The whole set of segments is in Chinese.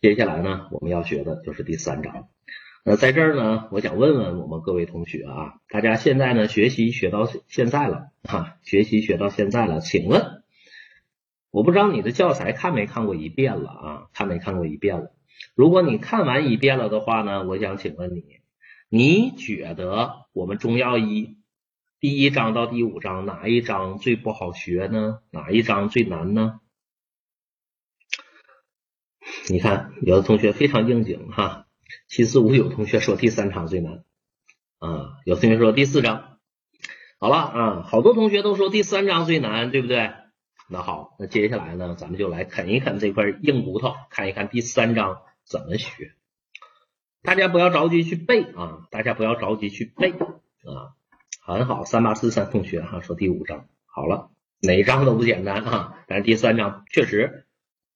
接下来呢，我们要学的就是第三章。那在这儿呢，我想问问我们各位同学啊，大家现在呢学习学到现在了啊，学习学到现在了，请问，我不知道你的教材看没看过一遍了啊？看没看过一遍了？如果你看完一遍了的话呢，我想请问你，你觉得我们中药一第一章到第五章哪一章最不好学呢？哪一章最难呢？你看，有的同学非常应景哈，七四五九同学说第三章最难啊，有同学说第四章，好了啊，好多同学都说第三章最难，对不对？那好，那接下来呢，咱们就来啃一啃这块硬骨头，看一看第三章怎么学。大家不要着急去背啊，大家不要着急去背啊，很好，三八四三同学哈说第五章好了，哪章都不简单啊，但是第三章确实。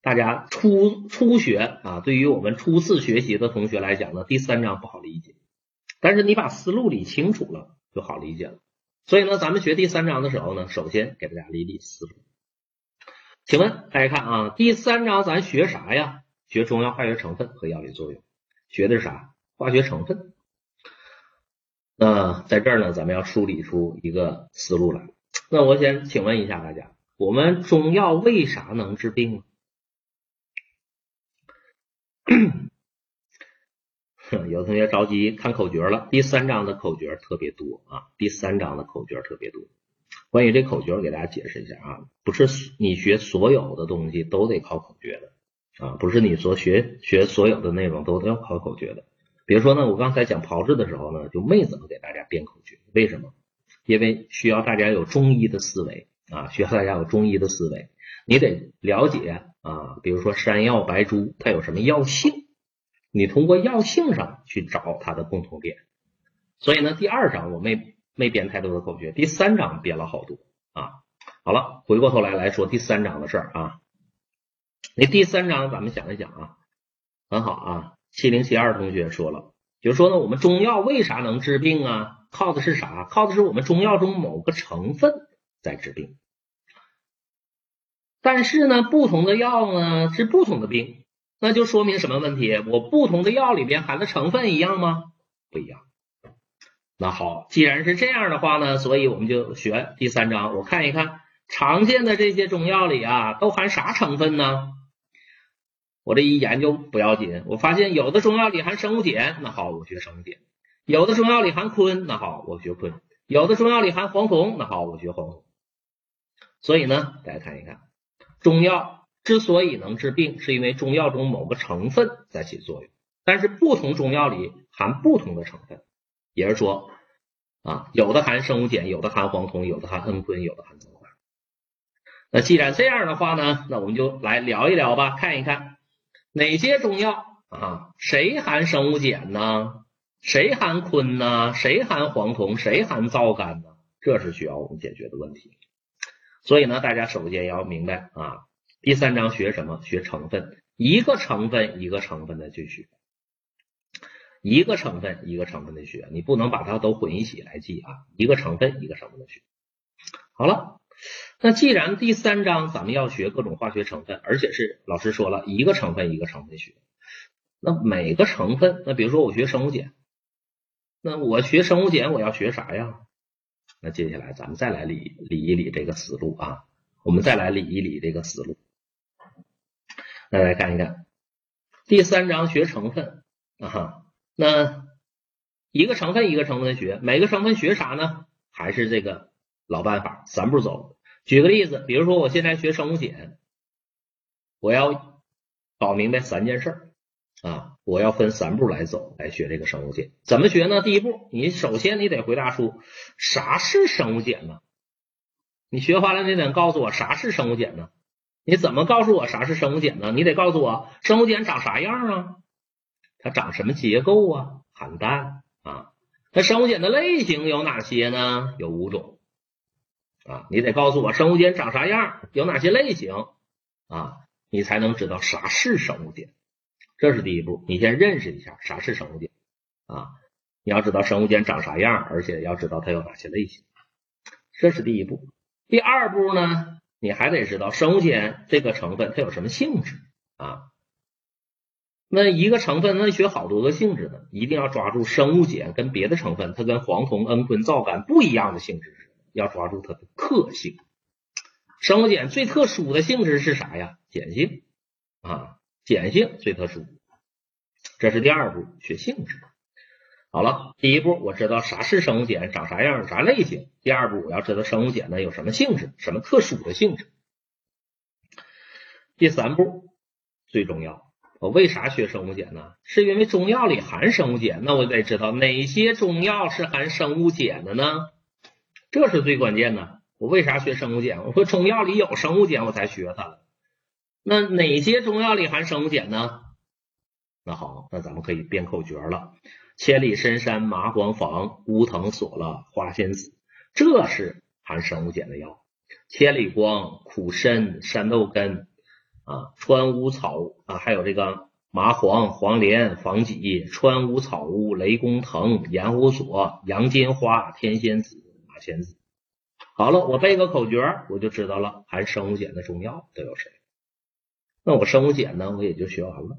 大家初初学啊，对于我们初次学习的同学来讲呢，第三章不好理解，但是你把思路理清楚了就好理解了。所以呢，咱们学第三章的时候呢，首先给大家理理思路。请问大家看啊，第三章咱学啥呀？学中药化学成分和药理作用，学的是啥？化学成分。那在这儿呢，咱们要梳理出一个思路来。那我先请问一下大家，我们中药为啥能治病呢？有同学着急看口诀了，第三章的口诀特别多啊，第三章的口诀特别多。关于这口诀，我给大家解释一下啊，不是你学所有的东西都得考口诀的啊，不是你所学学所有的内容都要考口诀的。比如说呢，我刚才讲炮制的时候呢，就没怎么给大家编口诀，为什么？因为需要大家有中医的思维啊，需要大家有中医的思维，你得了解。啊，比如说山药、白术，它有什么药性？你通过药性上去找它的共同点。所以呢，第二章我没没编太多的口诀，第三章编了好多啊。好了，回过头来来说第三章的事儿啊。那第三章咱们想一想啊，很好啊。七零七二同学说了，就是说呢，我们中药为啥能治病啊？靠的是啥？靠的是我们中药中某个成分在治病。但是呢，不同的药呢是不同的病，那就说明什么问题？我不同的药里边含的成分一样吗？不一样。那好，既然是这样的话呢，所以我们就学第三章。我看一看常见的这些中药里啊，都含啥成分呢？我这一研究不要紧，我发现有的中药里含生物碱，那好，我学生物碱；有的中药里含醌，那好，我学醌；有的中药里含黄酮，那好，我学黄酮。所以呢，大家看一看。中药之所以能治病，是因为中药中某个成分在起作用。但是不同中药里含不同的成分，也是说啊，有的含生物碱，有的含黄酮，有的含蒽醌，有的含皂苷。那既然这样的话呢，那我们就来聊一聊吧，看一看哪些中药啊，谁含生物碱呢？谁含醌呢？谁含黄酮？谁含皂苷呢？这是需要我们解决的问题。所以呢，大家首先要明白啊，第三章学什么？学成分，一个成分一个成分的去学，一个成分一个成分的学，你不能把它都混一起来记啊，一个成分一个成分的学。好了，那既然第三章咱们要学各种化学成分，而且是老师说了一个成分一个成分学，那每个成分，那比如说我学生物碱，那我学生物碱我要学啥呀？那接下来咱们再来理理一理这个思路啊，我们再来理一理这个思路。那来看一看第三章学成分啊，那一个成分一个成分学，每个成分学啥呢？还是这个老办法，三步走。举个例子，比如说我现在学生物碱，我要搞明白三件事啊。我要分三步来走，来学这个生物碱。怎么学呢？第一步，你首先你得回答出啥是生物碱呢？你学完了，你得告诉我啥是生物碱呢？你怎么告诉我啥是生物碱呢？你得告诉我生物碱长啥样啊？它长什么结构啊？含氮啊？那生物碱的类型有哪些呢？有五种啊。你得告诉我生物碱长啥样，有哪些类型啊？你才能知道啥是生物碱。这是第一步，你先认识一下啥是生物碱啊？你要知道生物碱长啥样，而且要知道它有哪些类型，这是第一步。第二步呢，你还得知道生物碱这个成分它有什么性质啊？那一个成分能学好多个性质呢？一定要抓住生物碱跟别的成分，它跟黄酮、蒽醌、皂苷不一样的性质，要抓住它的特性。生物碱最特殊的性质是啥呀？碱性啊，碱性最特殊。这是第二步，学性质。好了，第一步我知道啥是生物碱，长啥样，啥类型。第二步我要知道生物碱呢有什么性质，什么特殊的性质。第三步最重要。我为啥学生物碱呢？是因为中药里含生物碱，那我得知道哪些中药是含生物碱的呢？这是最关键的。我为啥学生物碱？我说中药里有生物碱，我才学它。那哪些中药里含生物碱呢？那好，那咱们可以编口诀了：千里深山麻黄防，乌藤锁了花仙子。这是含生物碱的药。千里光、苦参、山豆根。啊，川乌草啊，还有这个麻黄、黄连、防己、川乌草乌、雷公藤、盐胡索、洋金花、天仙子、马仙子。好了，我背个口诀，我就知道了含生物碱的中药都有谁。那我生物碱呢，我也就学完了。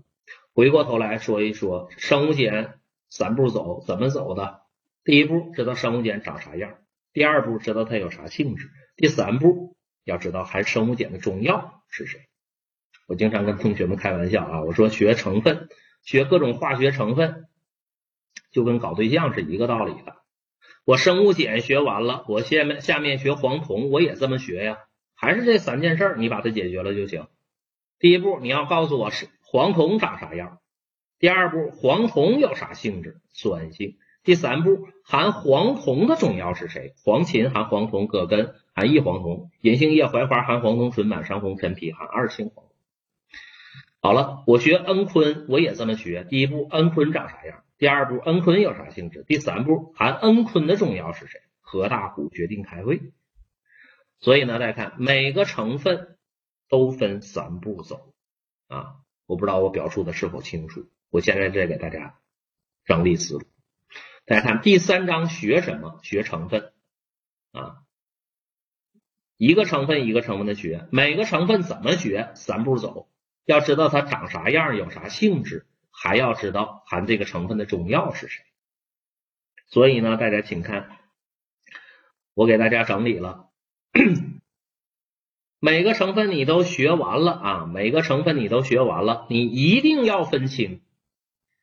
回过头来说一说生物碱三步走怎么走的。第一步知道生物碱长啥样，第二步知道它有啥性质，第三步要知道含生物碱的中药是谁。我经常跟同学们开玩笑啊，我说学成分，学各种化学成分，就跟搞对象是一个道理的。我生物碱学完了，我下面下面学黄酮，我也这么学呀，还是这三件事儿，你把它解决了就行。第一步，你要告诉我是黄酮长啥样；第二步，黄酮有啥性质，酸性；第三步，含黄酮的中药是谁？黄芩含黄酮，葛根含异黄酮，银杏叶、槐花含黄酮醇，满山红、陈皮含二氢黄酮。好了，我学蒽醌，我也这么学。第一步，蒽醌长啥样？第二步，蒽醌有啥性质？第三步，含蒽醌的中药是谁？何大虎决定开胃。所以呢，大家看每个成分都分三步走啊。我不知道我表述的是否清楚。我现在再给大家整理思路。大家看第三章学什么？学成分啊，一个成分一个成分的学，每个成分怎么学？三步走。要知道它长啥样，有啥性质，还要知道含这个成分的中药是谁。所以呢，大家请看，我给大家整理了，每个成分你都学完了啊，每个成分你都学完了，你一定要分清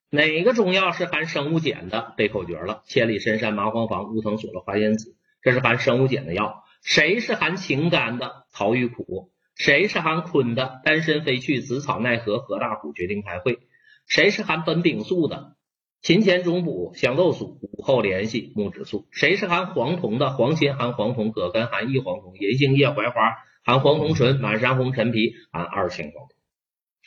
哪个中药是含生物碱的，背口诀了：千里深山麻黄坊，乌藤锁了花仙子，这是含生物碱的药。谁是含情甘的？陶玉苦。谁是含醌的？丹参、飞去、紫草、奈何、何大苦决定开会。谁是含苯丙素的？勤前中补、香豆素、午后联系、木质素。谁是含黄酮的？黄芩含黄酮，葛根含异黄酮，银杏叶、槐花含黄酮醇，满山红、陈皮含二氢黄酮。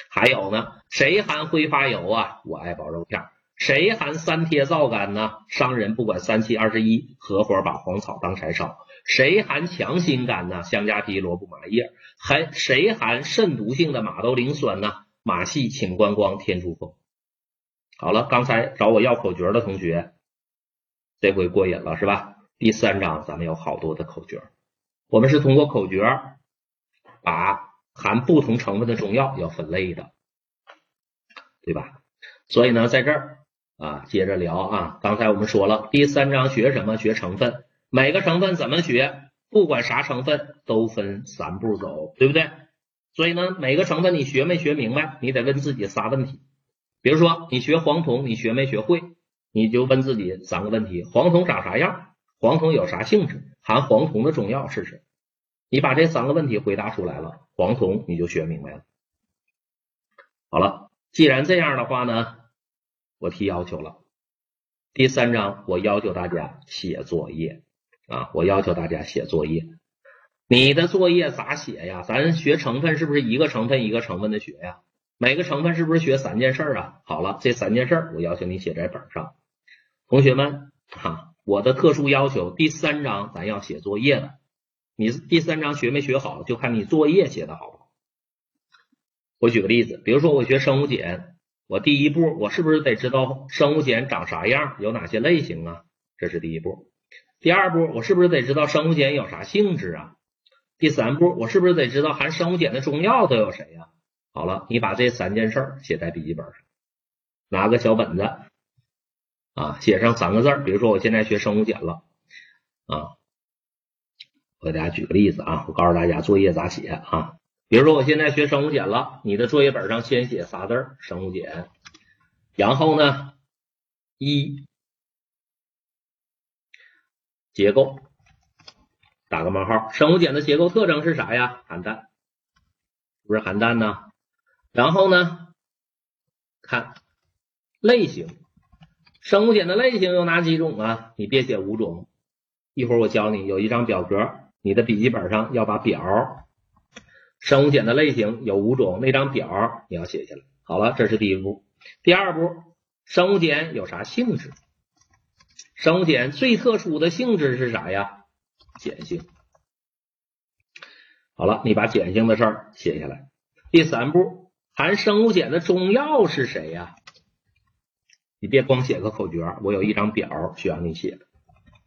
还有呢？谁含挥发油啊？我爱包肉片。谁含三萜皂苷呢？商人不管三七二十一，合伙把黄草当柴烧。谁含强心肝呢？香加皮、萝卜、麻叶。还谁含肾毒性的马兜铃酸呢？马戏、请观光、天竺蜂。好了，刚才找我要口诀的同学，这回过瘾了是吧？第三章咱们有好多的口诀，我们是通过口诀把含不同成分的中药要分类的，对吧？所以呢，在这儿啊，接着聊啊。刚才我们说了，第三章学什么？学成分。每个成分怎么学？不管啥成分都分三步走，对不对？所以呢，每个成分你学没学明白？你得问自己仨问题。比如说，你学黄酮，你学没学会？你就问自己三个问题：黄酮长啥样？黄酮有啥性质？含黄酮的中药是谁？你把这三个问题回答出来了，黄酮你就学明白了。好了，既然这样的话呢，我提要求了。第三章我要求大家写作业。啊，我要求大家写作业，你的作业咋写呀？咱学成分是不是一个成分一个成分的学呀？每个成分是不是学三件事啊？好了，这三件事我要求你写在本上。同学们，哈，我的特殊要求，第三章咱要写作业的，你第三章学没学好，就看你作业写的好不好。我举个例子，比如说我学生物碱，我第一步我是不是得知道生物碱长啥样，有哪些类型啊？这是第一步。第二步，我是不是得知道生物碱有啥性质啊？第三步，我是不是得知道含生物碱的中药都有谁呀？好了，你把这三件事写在笔记本上，拿个小本子啊，写上三个字儿，比如说我现在学生物碱了啊，我给大家举个例子啊，我告诉大家作业咋写啊，比如说我现在学生物碱了，你的作业本上先写仨字儿生物碱，然后呢一结构打个冒号，生物碱的结构特征是啥呀？含氮，不是含氮呢？然后呢，看类型，生物碱的类型有哪几种啊？你别写五种，一会儿我教你，有一张表格，你的笔记本上要把表，生物碱的类型有五种，那张表你要写下来。好了，这是第一步。第二步，生物碱有啥性质？生物碱最特殊的性质是啥呀？碱性。好了，你把碱性的事儿写下来。第三步。含生物碱的中药是谁呀？你别光写个口诀，我有一张表需要你写，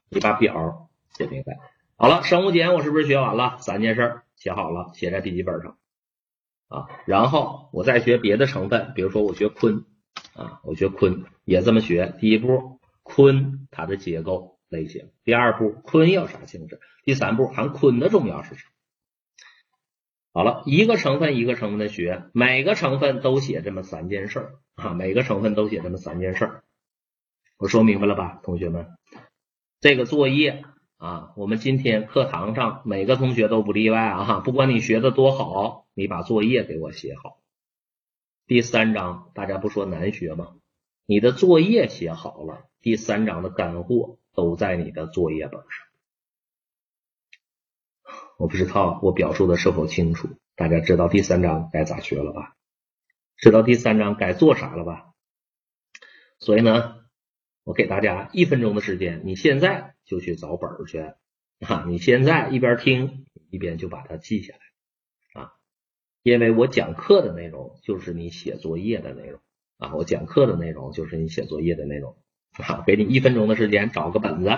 你把表写明白。好了，生物碱我是不是学完了？三件事儿写好了，写在笔记本上啊。然后我再学别的成分，比如说我学醌啊，我学醌也这么学。第一步，醌它的结构类型；第二步，醌有啥性质；第三步，含醌的中药是啥？好了，一个成分一个成分的学，每个成分都写这么三件事儿啊，每个成分都写这么三件事儿，我说明白了吧，同学们？这个作业啊，我们今天课堂上每个同学都不例外啊，不管你学的多好，你把作业给我写好。第三章大家不说难学吗？你的作业写好了，第三章的干货都在你的作业本上。我不知道我表述的是否清楚，大家知道第三章该咋学了吧？知道第三章该做啥了吧？所以呢，我给大家一分钟的时间，你现在就去找本儿去啊！你现在一边听一边就把它记下来啊！因为我讲课的内容就是你写作业的内容啊！我讲课的内容就是你写作业的内容啊！给你一分钟的时间，找个本子